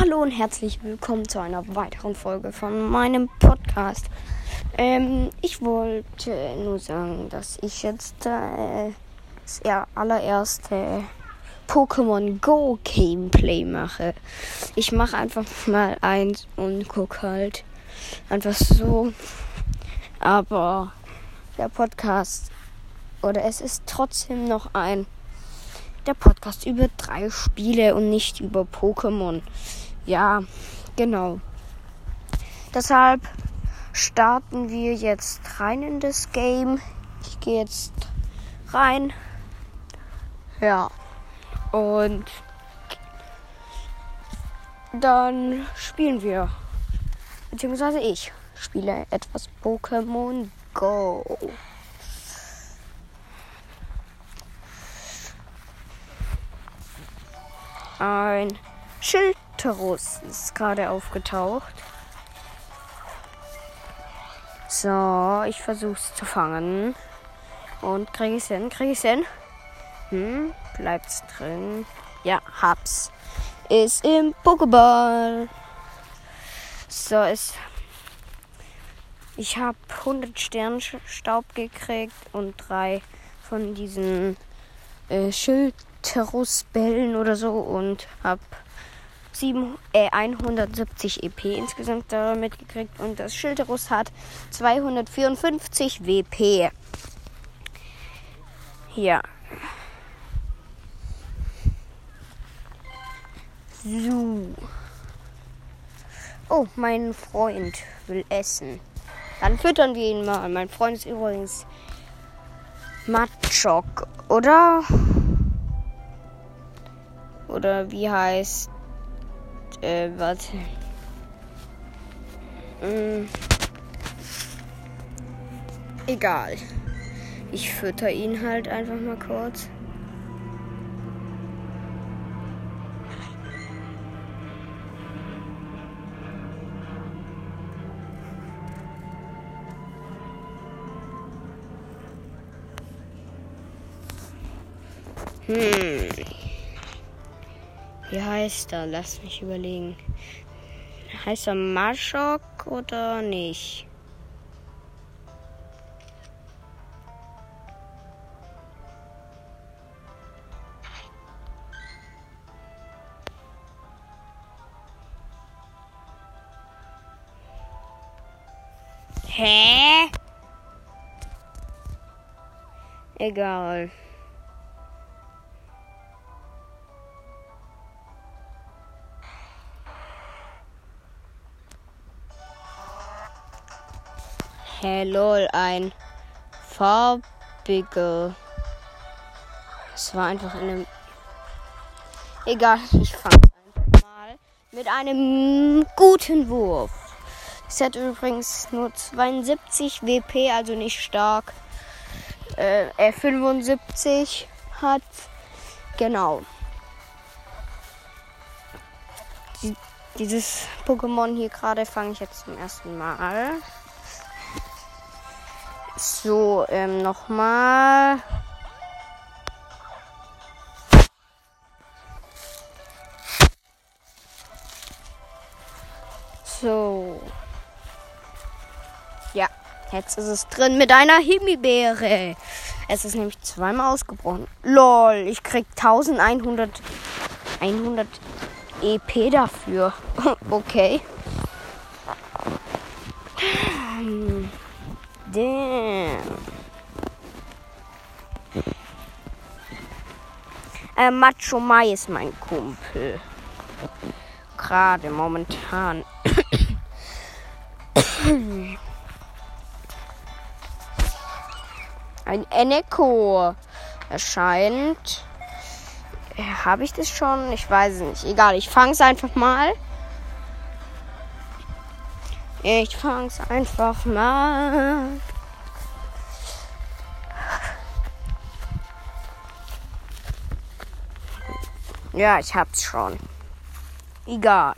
Hallo und herzlich willkommen zu einer weiteren Folge von meinem Podcast. Ähm, ich wollte nur sagen, dass ich jetzt äh, das allererste Pokémon Go Gameplay mache. Ich mache einfach mal eins und guck halt einfach so. Aber der Podcast oder es ist trotzdem noch ein der Podcast über drei Spiele und nicht über Pokémon. Ja, genau. Deshalb starten wir jetzt rein in das Game. Ich gehe jetzt rein. Ja. Und dann spielen wir. Beziehungsweise ich spiele etwas Pokémon Go. Ein Schildterus ist gerade aufgetaucht. So, ich versuch's zu fangen. Und krieg ich's hin? Krieg ich's hin? Hm, bleibt's drin? Ja, hab's. Ist im Pokéball. So, ist. Ich habe 100 Sternstaub gekriegt und drei von diesen äh, Schildterus-Bällen oder so und hab 7, äh, 170 EP insgesamt damit gekriegt und das Schilderus hat 254 WP. Ja. So. Oh, mein Freund will essen. Dann füttern wir ihn mal. Mein Freund ist übrigens Machok, oder? Oder wie heißt äh, warte. Hm. Egal. Ich fütter ihn halt einfach mal kurz. Hm. Wie heißt er? Lass mich überlegen. Heißt er Maschok oder nicht? Hä? Egal. Hey, lol, ein farbiger. Es war einfach in einem. Egal, ich fang's einfach mal mit einem guten Wurf. Es hat übrigens nur 72 WP, also nicht stark. Äh, er 75 hat. Genau. Die, dieses Pokémon hier gerade fange ich jetzt zum ersten Mal. So, ähm, nochmal. So. Ja, jetzt ist es drin mit einer Himbeere. Es ist nämlich zweimal ausgebrochen. Lol, ich krieg 1100 100 EP dafür. okay. Äh, Macho Mai ist mein Kumpel. Gerade momentan. Ein Eneko erscheint. Äh, Habe ich das schon? Ich weiß es nicht. Egal, ich fange es einfach mal. Ich fang's einfach mal. Ja, ich hab's schon. Egal.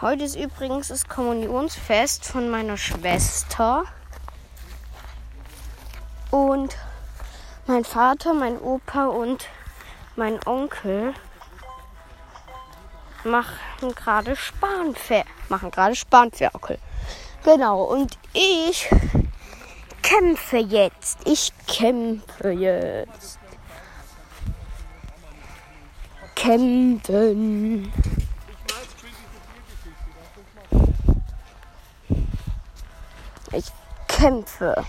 Heute ist übrigens das Kommunionsfest von meiner Schwester. Und Mein Vater, mein Opa und mein Onkel machen gerade Spanfer machen gerade Spanferkel. Genau, und ich kämpfe jetzt. Ich kämpfe jetzt. Kämpfen. Ich kämpfe.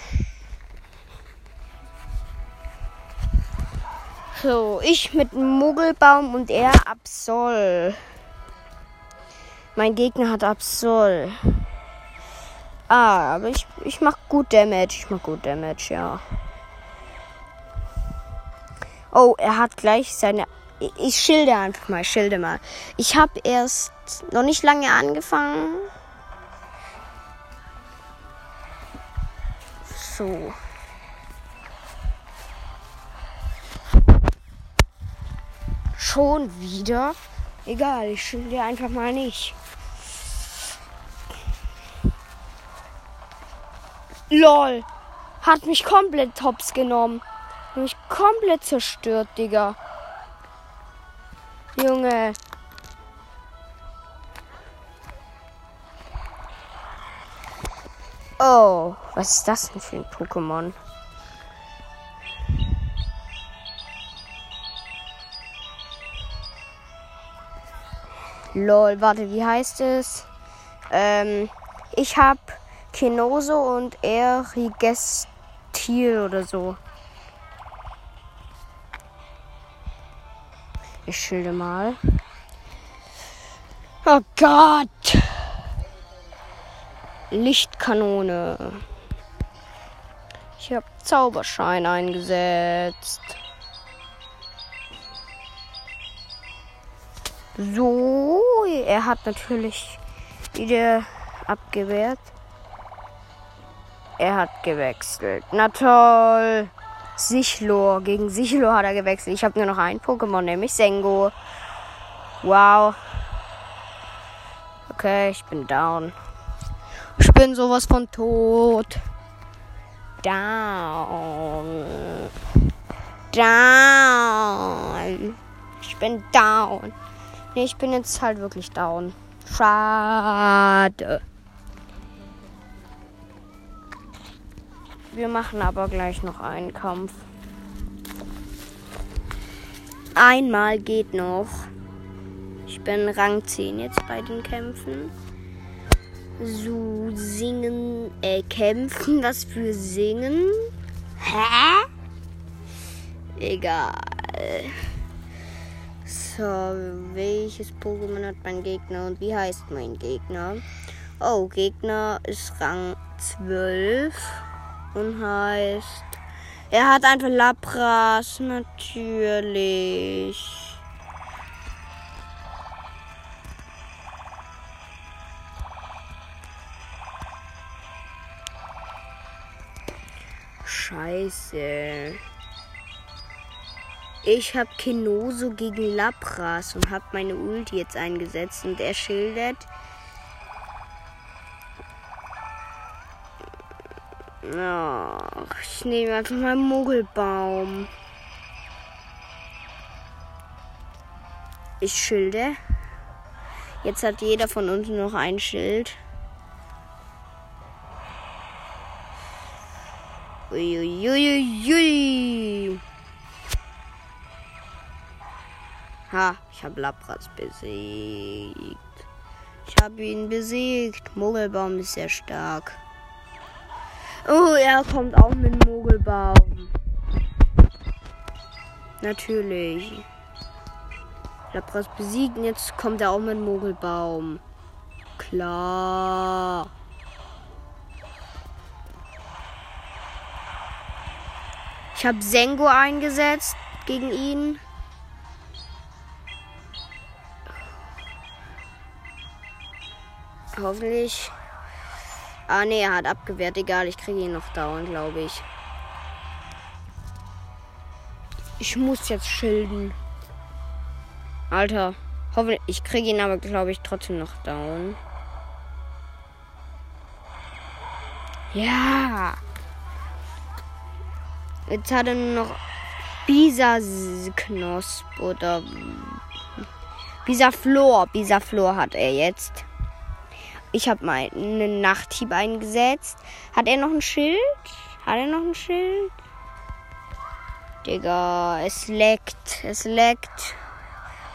So, ich mit Muggelbaum und er Absol. Mein Gegner hat Absol. Ah, aber ich, ich mach gut Damage. Ich mach gut Damage, ja. Oh, er hat gleich seine. Ich schilde einfach mal, schilde mal. Ich habe erst noch nicht lange angefangen. So. Schon wieder? Egal, ich schilde einfach mal nicht. LOL. Hat mich komplett tops genommen. Hat mich komplett zerstört, Digga. Junge. Oh, was ist das denn für ein Pokémon? Lol, warte, wie heißt es? Ähm, ich hab Kenoso und er Rigestil oder so. Ich schilde mal. Oh Gott! Lichtkanone. Ich habe Zauberschein eingesetzt. So, er hat natürlich wieder abgewehrt. Er hat gewechselt. Na toll. Sichlor. Gegen Sichlor hat er gewechselt. Ich habe nur noch ein Pokémon, nämlich Sengo. Wow. Okay, ich bin down. Ich bin sowas von tot. Down. Down. Ich bin down. Nee, ich bin jetzt halt wirklich down. Schade. Wir machen aber gleich noch einen Kampf. Einmal geht noch. Ich bin Rang 10 jetzt bei den Kämpfen. So, singen, äh, kämpfen, was für singen? Hä? Egal. So, welches Pokémon hat mein Gegner und wie heißt mein Gegner? Oh, Gegner ist Rang 12 und heißt. Er hat einfach Lapras, natürlich. Scheiße. Ich habe Kenoso gegen Lapras und habe meine Ulti jetzt eingesetzt und er schildert. Ach, ich nehme einfach mal Mogelbaum. Ich schilde. Jetzt hat jeder von uns noch ein Schild. Uiuiuiui. Ui, ui. Ha, ich habe Lapras besiegt. Ich habe ihn besiegt. Mogelbaum ist sehr stark. Oh, er kommt auch mit Mogelbaum. Natürlich. Lapras besiegt und jetzt kommt er auch mit Mogelbaum. Klar. Ich habe Sengo eingesetzt gegen ihn. Hoffentlich. Ah, nee, er hat abgewehrt. Egal, ich kriege ihn noch dauernd, glaube ich. Ich muss jetzt schilden. Alter. Hoffentlich. Ich kriege ihn aber, glaube ich, trotzdem noch down. Ja. Jetzt hat er nur noch Bisa-Knosp oder Bisa-Flor. Bisa-Flor hat er jetzt. Ich habe meinen Nachthieb eingesetzt. Hat er noch ein Schild? Hat er noch ein Schild? Digga, es leckt. Es leckt.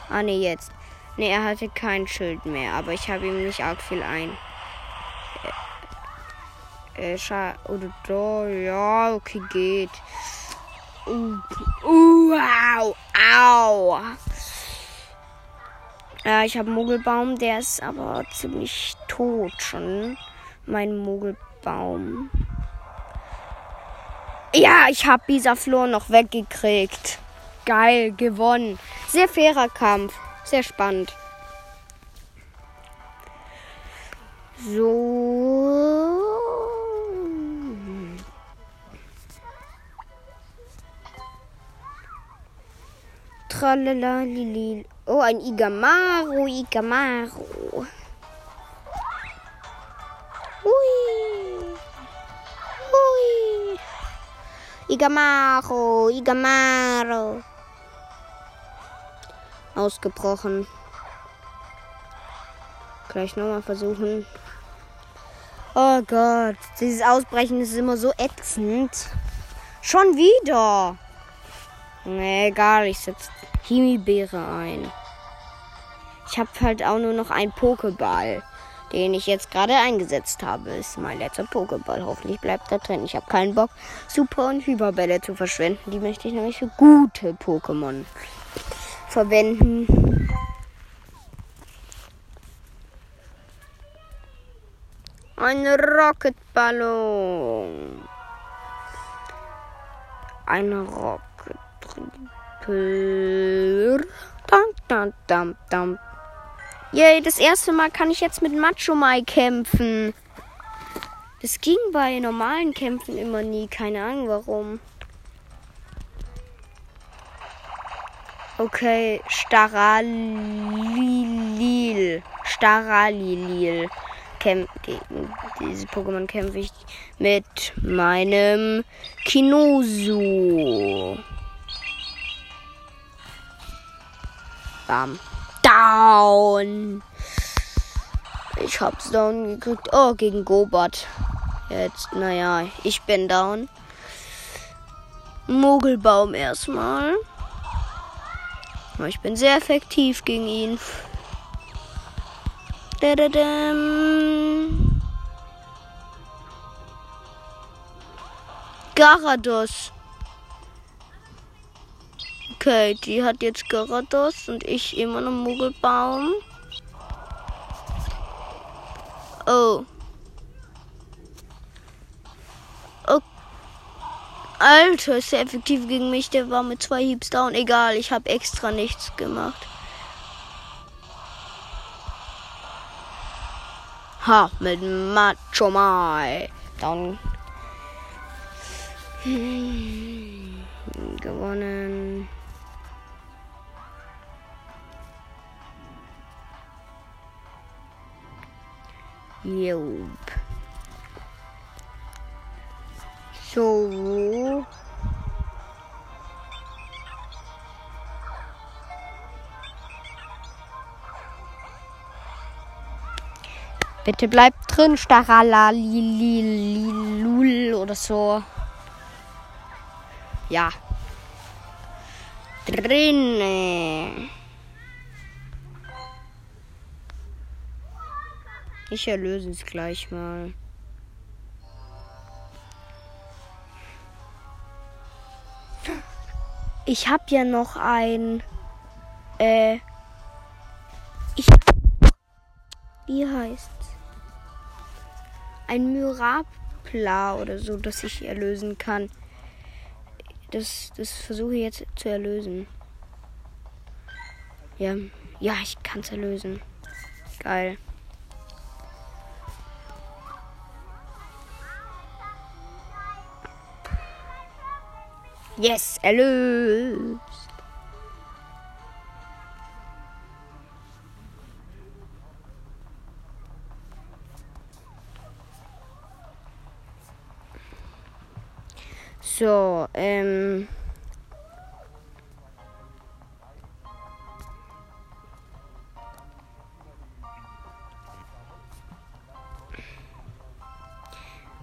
Ah, ne, jetzt. Ne, er hatte kein Schild mehr, aber ich habe ihm nicht arg viel ein. Äh, äh oder da, ja, okay, geht. Uh, uh, au, au. Ja, ich habe einen Mogelbaum, der ist aber ziemlich tot schon. Mein Mogelbaum. Ja, ich habe Bisaflor noch weggekriegt. Geil, gewonnen. Sehr fairer Kampf. Sehr spannend. So. Tralala, lili. Oh, ein Igamaru, Igamaru. Igamaru, Igamaru ausgebrochen. Gleich nochmal versuchen. Oh Gott, dieses Ausbrechen ist immer so ätzend. Schon wieder. Nee, egal, ich setze Himbeere ein. Ich habe halt auch nur noch einen Pokéball, den ich jetzt gerade eingesetzt habe. Ist mein letzter Pokéball. Hoffentlich bleibt er drin. Ich habe keinen Bock, Super- und Hyperbälle zu verschwenden. Die möchte ich nämlich für gute Pokémon verwenden. Ein Rocketballon. Ein Rocket. Dam, dam, dam, dam. Yay, das erste Mal kann ich jetzt mit Macho Mai kämpfen. Das ging bei normalen Kämpfen immer nie. Keine Ahnung warum. Okay, Staralilil. Staralilil. Kämp gegen diese Pokémon kämpfe ich mit meinem Kinosu. Bam. Down. Ich hab's down gekriegt. Oh, gegen Gobot. Jetzt, naja, ich bin down. Mogelbaum erstmal. Ich bin sehr effektiv gegen ihn. Garados. Okay, die hat jetzt Garados und ich immer noch Mogelbaum. Oh. Alter, ist der effektiv gegen mich. Der war mit zwei Hiebs down. Egal, ich habe extra nichts gemacht. Ha, mit Macho Mai. Down. Gewonnen. Jupp. So. Bitte bleibt drin, Staralalililul oder so. Ja. Drin. Ich erlöse es gleich mal. Ich habe ja noch ein. Äh. Ich. Wie heißt's? Ein Myrapla oder so, das ich erlösen kann. Das, das versuche ich jetzt zu erlösen. Ja, ja, ich kann es erlösen. Geil. Yes, I lose. So, ähm.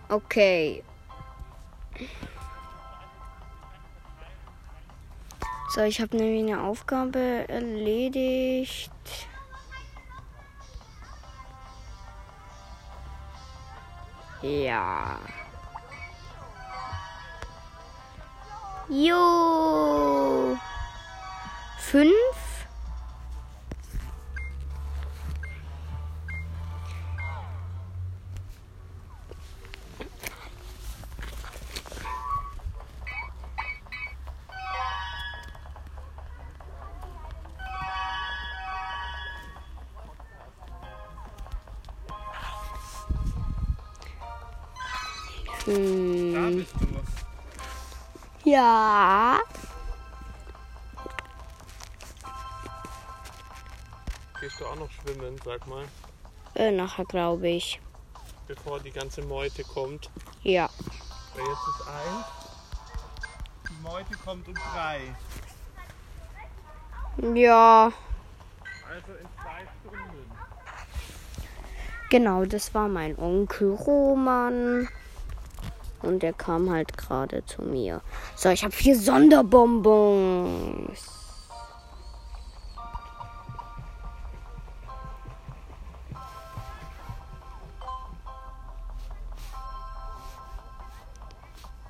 Okay. So, ich habe nämlich eine Aufgabe erledigt. Ja. Jo. Fünf. Da Hm. bist du. Ja. Gehst du auch noch schwimmen, sag mal, Äh, nachher glaube ich. bevor die ganze Meute kommt. Ja. Weil jetzt ist eins. Die Meute kommt um drei. Ja. Also in zwei Stunden. Genau, das war mein Onkel Roman. Und der kam halt gerade zu mir. So, ich habe vier Sonderbonbons.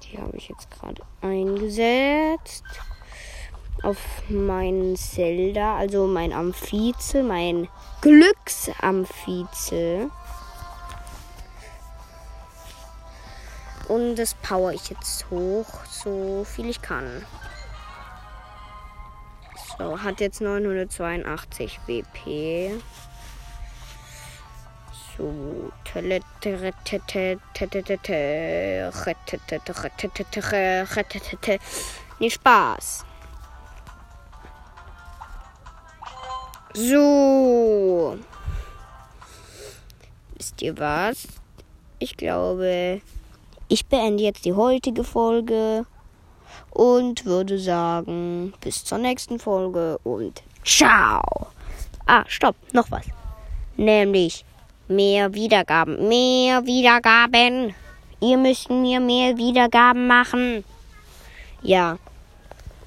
Die habe ich jetzt gerade eingesetzt. Auf meinen Zelda, also mein Amphizel, mein Glücksamphizel. Und das power ich jetzt hoch, so viel ich kann. So, hat jetzt 982 WP. So, nicht Spaß. So. Wisst ihr was? Ich glaube, ich beende jetzt die heutige Folge und würde sagen, bis zur nächsten Folge und ciao. Ah, stopp, noch was. Nämlich mehr Wiedergaben, mehr Wiedergaben. Ihr müsst mir mehr Wiedergaben machen. Ja.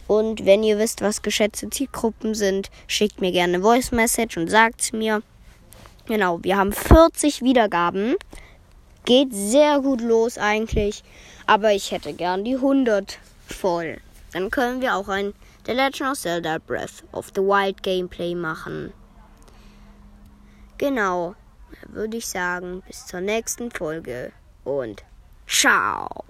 Und wenn ihr wisst, was geschätzte Zielgruppen sind, schickt mir gerne eine Voice Message und sagt's mir. Genau, wir haben 40 Wiedergaben. Geht sehr gut los eigentlich. Aber ich hätte gern die 100 voll. Dann können wir auch ein The Legend of Zelda Breath of the Wild Gameplay machen. Genau. Würde ich sagen, bis zur nächsten Folge und ciao.